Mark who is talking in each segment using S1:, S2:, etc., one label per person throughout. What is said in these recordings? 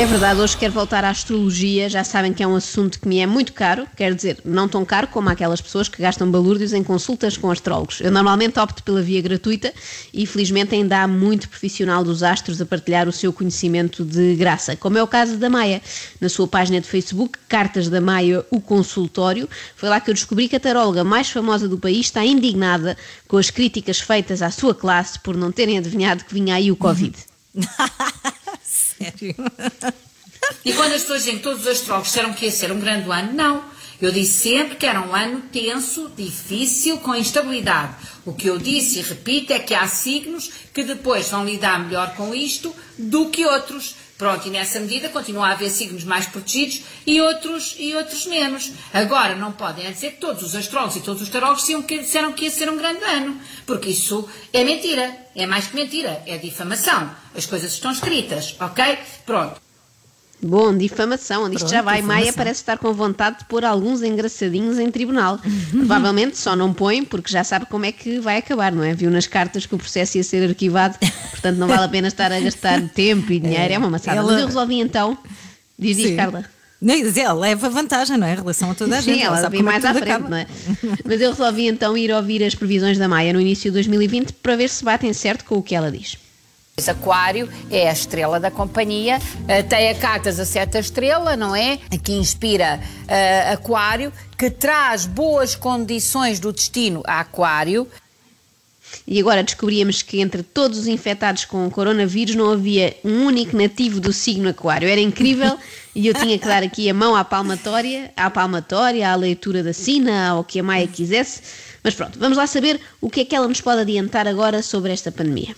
S1: É verdade, hoje quero voltar à astrologia. Já sabem que é um assunto que me é muito caro, quer dizer, não tão caro como aquelas pessoas que gastam balúrdios em consultas com astrólogos. Eu normalmente opto pela via gratuita e felizmente ainda há muito profissional dos astros a partilhar o seu conhecimento de graça, como é o caso da Maia. Na sua página de Facebook, Cartas da Maia, o consultório, foi lá que eu descobri que a taróloga mais famosa do país está indignada com as críticas feitas à sua classe por não terem adivinhado que vinha aí o Covid.
S2: Sério?
S3: E quando as pessoas dizem que todos os astrólogos disseram que ia ser um grande ano, não. Eu disse sempre que era um ano tenso, difícil, com instabilidade. O que eu disse e repito é que há signos que depois vão lidar melhor com isto do que outros. Pronto, e nessa medida continua a haver signos mais protegidos e outros, e outros menos. Agora, não podem dizer que todos os astrólogos e todos os tarólogos disseram que ia ser um grande ano, porque isso é mentira. É mais que mentira, é difamação. As coisas estão escritas, ok? Pronto.
S1: Bom, difamação, onde isto
S2: Pronto,
S1: já vai.
S2: difamação.
S1: Maia parece estar com vontade de pôr alguns engraçadinhos em tribunal. Provavelmente só não põe porque já sabe como é que vai acabar, não é? Viu nas cartas que o processo ia ser arquivado, portanto não vale a pena estar a gastar tempo e dinheiro, é, uma maçada.
S2: ela-
S1: Mas eu resolvi então, diz, diz. Carla.
S2: Dizer, ela leva vantagem, não é? Em relação a toda a gente.
S1: Sim, ela
S2: sabe
S1: vem
S2: como é
S1: mais à frente,
S2: acaba.
S1: não é? Mas eu resolvi então ir ouvir as previsões da Maia no início de 2020 para ver se batem certo com o que ela diz.
S4: Aquário é a estrela da companhia, eh, tem a cartas a seta estrela, não é? Que inspira eh, Aquário, que traz boas condições do destino a Aquário.
S1: E agora descobríamos que entre todos os infectados com o coronavírus não havia um único nativo do signo aquário. Era incrível e eu tinha que dar aqui a mão à palmatória, à palmatória, à leitura da sina, ao que a Maia quisesse. Mas pronto, vamos lá saber o que é que ela nos pode adiantar agora sobre esta pandemia.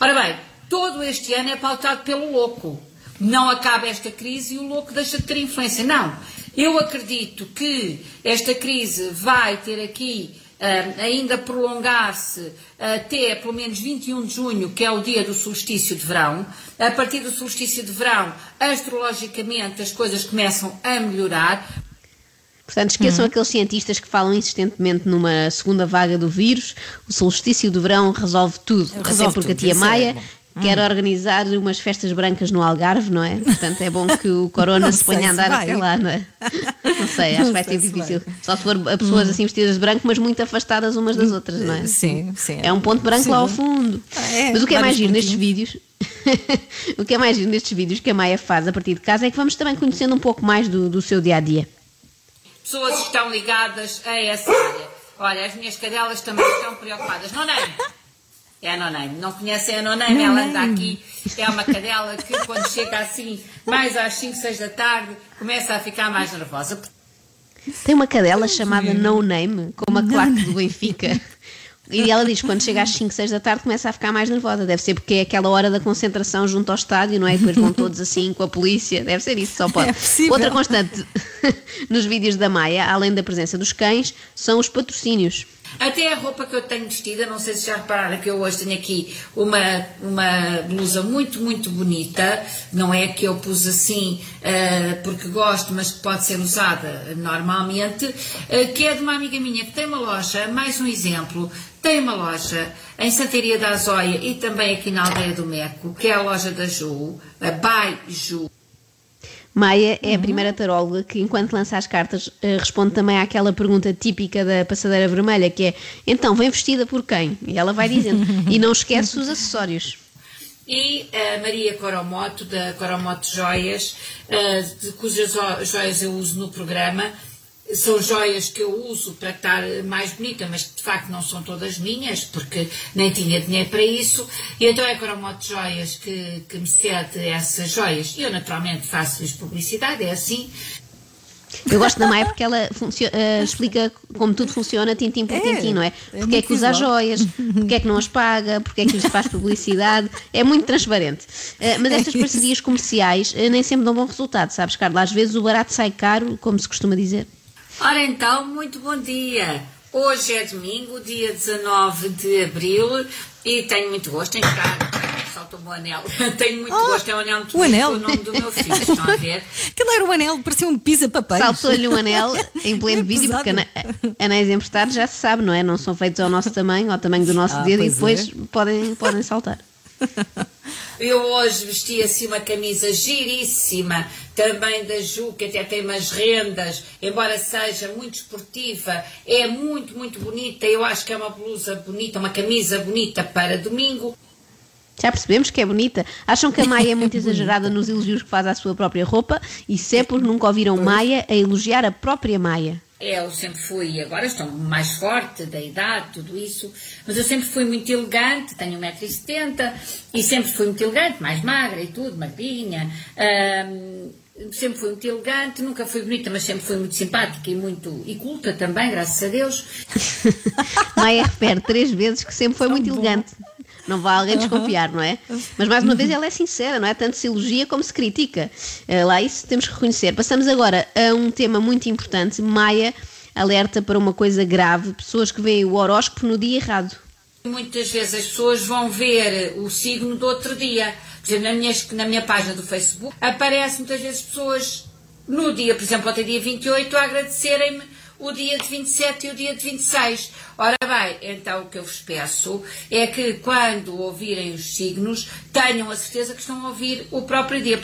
S3: Ora bem, todo este ano é pautado pelo louco. Não acaba esta crise e o louco deixa de ter influência. Não. Eu acredito que esta crise vai ter aqui ah, ainda prolongar-se até pelo menos 21 de junho, que é o dia do solstício de verão. A partir do solstício de verão, astrologicamente, as coisas começam a melhorar.
S1: Portanto, esqueçam aqueles cientistas que falam insistentemente numa segunda vaga do vírus. O solstício do verão resolve tudo.
S2: Resolve
S1: Até porque
S2: tudo,
S1: a tia
S2: é
S1: Maia quer organizar umas festas brancas no Algarve, não é? Portanto, é bom que o corona
S2: Não
S1: se ponha a andar até lá, não é? Não sei, acho que vai
S2: Não
S1: ser
S2: se
S1: difícil.
S2: vai.
S1: Só se for a pessoas assim vestidas de branco, mas muito afastadas umas das outras, não é?
S2: Sim, sim.
S1: É um ponto branco lá ao fundo.
S2: Ah, é,
S1: Mas o que é mais giro nestes vídeos, o que é mais giro nestes vídeos que a Maia faz a partir de casa é que vamos também conhecendo um pouco mais do, do seu dia a dia.
S3: pessoas que estão ligadas a essa área. Olha, as minhas cadelas também estão preocupadas. Nonaime! É a Nonaime. Não conhecem a Nonaime? Ela anda aqui. É uma cadela que quando chega assim, mais às 5, 6 da tarde, começa a ficar mais nervosa.
S1: Tem uma cadela chamada No Name, como a claque do Benfica. E ela diz que quando chega às 5, 6 da tarde começa a ficar mais nervosa. Deve ser porque é aquela hora da concentração junto ao estádio, não é? E depois vão todos assim com a polícia. Deve ser isso, só pode.
S2: É.
S1: Outra constante nos vídeos da Maia, além da presença dos cães, são os patrocínios.
S3: Até a roupa que eu tenho vestida, não sei se já repararam que eu hoje tenho aqui uma, uma blusa muito, muito bonita. Não é que eu pus assim eh, porque gosto, mas que pode ser usada normalmente, eh, que é de uma amiga minha que tem uma loja, mais um exemplo, tem uma loja em Santaria da Azóia e também aqui na aldeia do Meco, que é a loja da Ju, a By Ju.
S1: Maia é a primeira taróloga que, enquanto lança as cartas, eh, responde também àquela pergunta típica da passadeira vermelha, que é então, vem vestida por quem? E ela vai dizendo. e não esquece os acessórios.
S3: E a Maria Coromoto, da Coromoto Joias, eh, de cujas jo- joias eu uso no programa. São joias que eu uso para estar mais bonita, mas que de facto não são todas minhas, porque nem tinha dinheiro para isso. E então é a Coromoto Joias que, que me cede essas joias. E eu naturalmente faço-lhes publicidade, é assim.
S1: Eu gosto da Maia porque ela eh, explica como tudo funciona, tintim por
S2: É,
S1: tintim, não é?
S2: é
S1: Porque é
S2: muito
S1: que usa as joias, porque é que não as paga, porque é que lhes faz publicidade. É muito transparente. Eh, mas
S2: É
S1: estas parcerias comerciais eh, nem sempre dão bom resultado, sabes, Carla? Às vezes o barato sai caro, como se costuma dizer.
S3: Ora então, muito bom dia. Hoje é domingo, dia 19 de abril, e tenho muito gosto em estar. Estou o anel. Tenho muito gosto, é um anel muito
S2: o
S3: bonito
S2: anel.
S3: com o nome do meu filho, estão a ver?
S2: Aquilo era o anel, parecia um pisa-papéis.
S1: Saltou-lhe um anel em pleno
S2: É
S1: vídeo, porque anéis emprestados já se sabe, não é? Não são feitos ao nosso tamanho, ao tamanho do nosso
S2: Ah,
S1: dedo e
S2: pois
S1: depois podem, podem saltar.
S3: Eu hoje vesti assim uma camisa giríssima, também da Ju, que até tem umas rendas, embora seja muito esportiva, é muito, muito bonita. Eu acho que é uma blusa bonita, uma camisa bonita para domingo.
S1: Já percebemos que é bonita. Acham que a Maia é muito exagerada nos elogios que faz à sua própria roupa e sempre porque nunca ouviram Maia a elogiar a própria Maia.
S3: Eu sempre fui, agora estou mais forte da idade, tudo isso, mas eu sempre fui muito elegante, tenho 1,70m e sempre fui muito elegante, mais magra e tudo, magrinha. sempre fui muito elegante, nunca fui bonita, mas sempre fui muito simpática e muito e culta também, graças a Deus.
S1: Maia refere três vezes que sempre foi muito elegante. Não vai alguém desconfiar, não é? Mas mais uma vez ela é sincera, não é? Tanto se elogia como se critica. Eh, Lá isso temos que reconhecer. Passamos agora a um tema muito importante. Maia alerta para uma coisa grave: pessoas que veem o horóscopo no dia errado.
S3: Muitas vezes as pessoas vão ver o signo do outro dia. Por exemplo, na minha, na minha página do Facebook, aparece muitas vezes pessoas no dia, por exemplo, até dia 28, a agradecerem-me o dia de 27 e o dia de 26. Ora bem, então o que eu vos peço é que quando ouvirem os signos, tenham a certeza que estão a ouvir o próprio dia.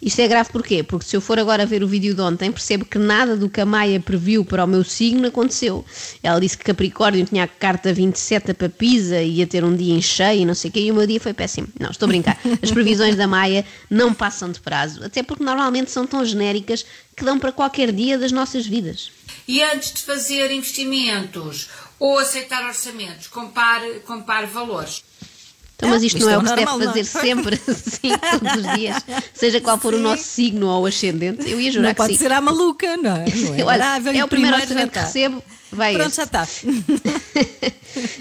S1: Isto é grave porquê? Porque se eu for agora ver o vídeo de ontem, percebo que nada do que a Maia previu para o meu signo aconteceu. Ela disse que Capricórnio tinha a carta 27 para Pisa e ia ter um dia em cheio e não sei o quê, e o meu dia foi péssimo. Não, estou a brincar. As previsões da Maia não passam de prazo, até porque normalmente são tão genéricas que dão para qualquer dia das nossas vidas.
S3: E antes de fazer investimentos ou aceitar orçamentos, compare, compare valores.
S1: Então, mas isto,
S2: Isto
S1: não é,
S2: é
S1: o
S2: o
S1: que se deve
S2: não é?
S1: fazer sempre, assim, todos os dias, seja qual for o
S2: Sim.
S1: nosso signo ou ascendente. Eu ia jurar
S2: Não
S1: que
S2: pode
S1: sim.
S2: ser à maluca, não é? Não é,
S1: Olha, é o primeiro orçamento que recebo, vai
S2: Pronto,
S1: este.
S2: já está.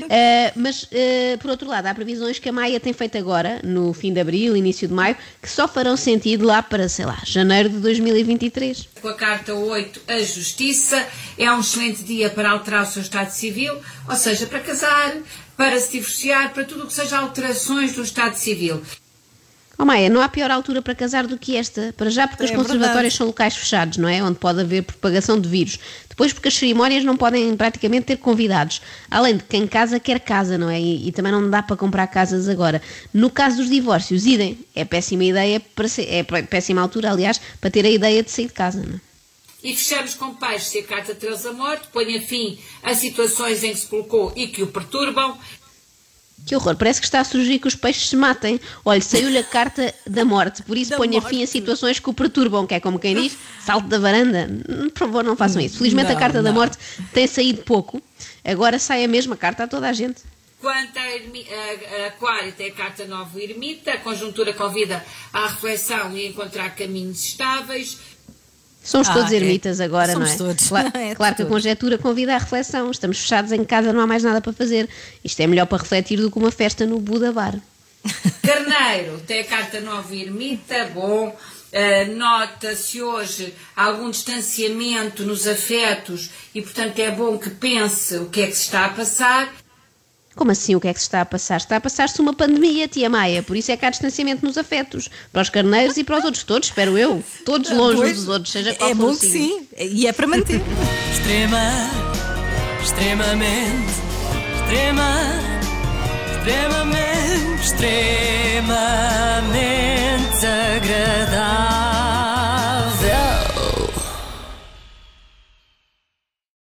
S1: Uh, mas, uh, por outro lado, há previsões que a Maia tem feito agora, no fim de abril, início de maio, que só farão sentido lá para, sei lá, janeiro de 2023.
S3: Com a carta 8, a Justiça, é um excelente dia para alterar o seu estado civil, ou seja, para casar, para se divorciar, para tudo o que seja alterações do estado civil.
S1: Oh Maia, não há pior altura para casar do que esta. Para já porque
S2: É
S1: os conservatórios
S2: verdade.
S1: são locais fechados, não é? Onde pode haver propagação de vírus. Depois porque as cerimónias não podem praticamente ter convidados. Além de quem casa quer casa, não é? E, e também não dá para comprar casas agora. No caso dos divórcios, idem. É péssima ideia, para ser, é pé- péssima altura, aliás, para ter a ideia de sair de casa, não é?
S3: E fechamos com paz se a carta 13 a morte, ponha fim a situações em que se colocou e que o perturbam.
S1: Que horror, parece que está a surgir que os peixes se matem. Olha, saiu-lhe a carta da morte, por isso
S2: Da
S1: ponha
S2: morte.
S1: fim a situações que o perturbam, que é como quem diz, salto da varanda. Por favor, não façam isso. Felizmente a
S2: Não,
S1: carta da
S2: não.
S1: morte tem saído pouco, agora sai a mesma carta a toda a gente.
S3: Quanto a, a- a Aquário, tem a carta 9 ermita, a conjuntura convida à reflexão e a encontrar caminhos estáveis.
S1: Somos
S2: Ah,
S1: todos
S2: é.
S1: ermitas agora,
S2: Somos
S1: não é?
S2: todos.
S1: Claro,
S2: É,
S1: claro que a conjetura convida à reflexão. Estamos fechados em casa, não há mais nada para fazer. Isto é melhor para refletir do que uma festa no Buda Bar.
S3: Carneiro, tem a carta 9 ermita, bom. eh, Nota-se hoje algum distanciamento nos afetos e, portanto, é bom que pense o que é que se está a passar.
S1: Como assim o que é que se está a passar? Está a passar-se uma pandemia, tia Maia, por isso é que há distanciamento nos afetos. Para os carneiros e para os outros todos, espero eu. Todos longe
S2: Pois,
S1: dos outros, seja qual
S2: É
S1: for
S2: bom
S1: o
S2: que sim, e é para manter.
S5: Extrema, extremamente, extrema, extremamente, extremamente agradável.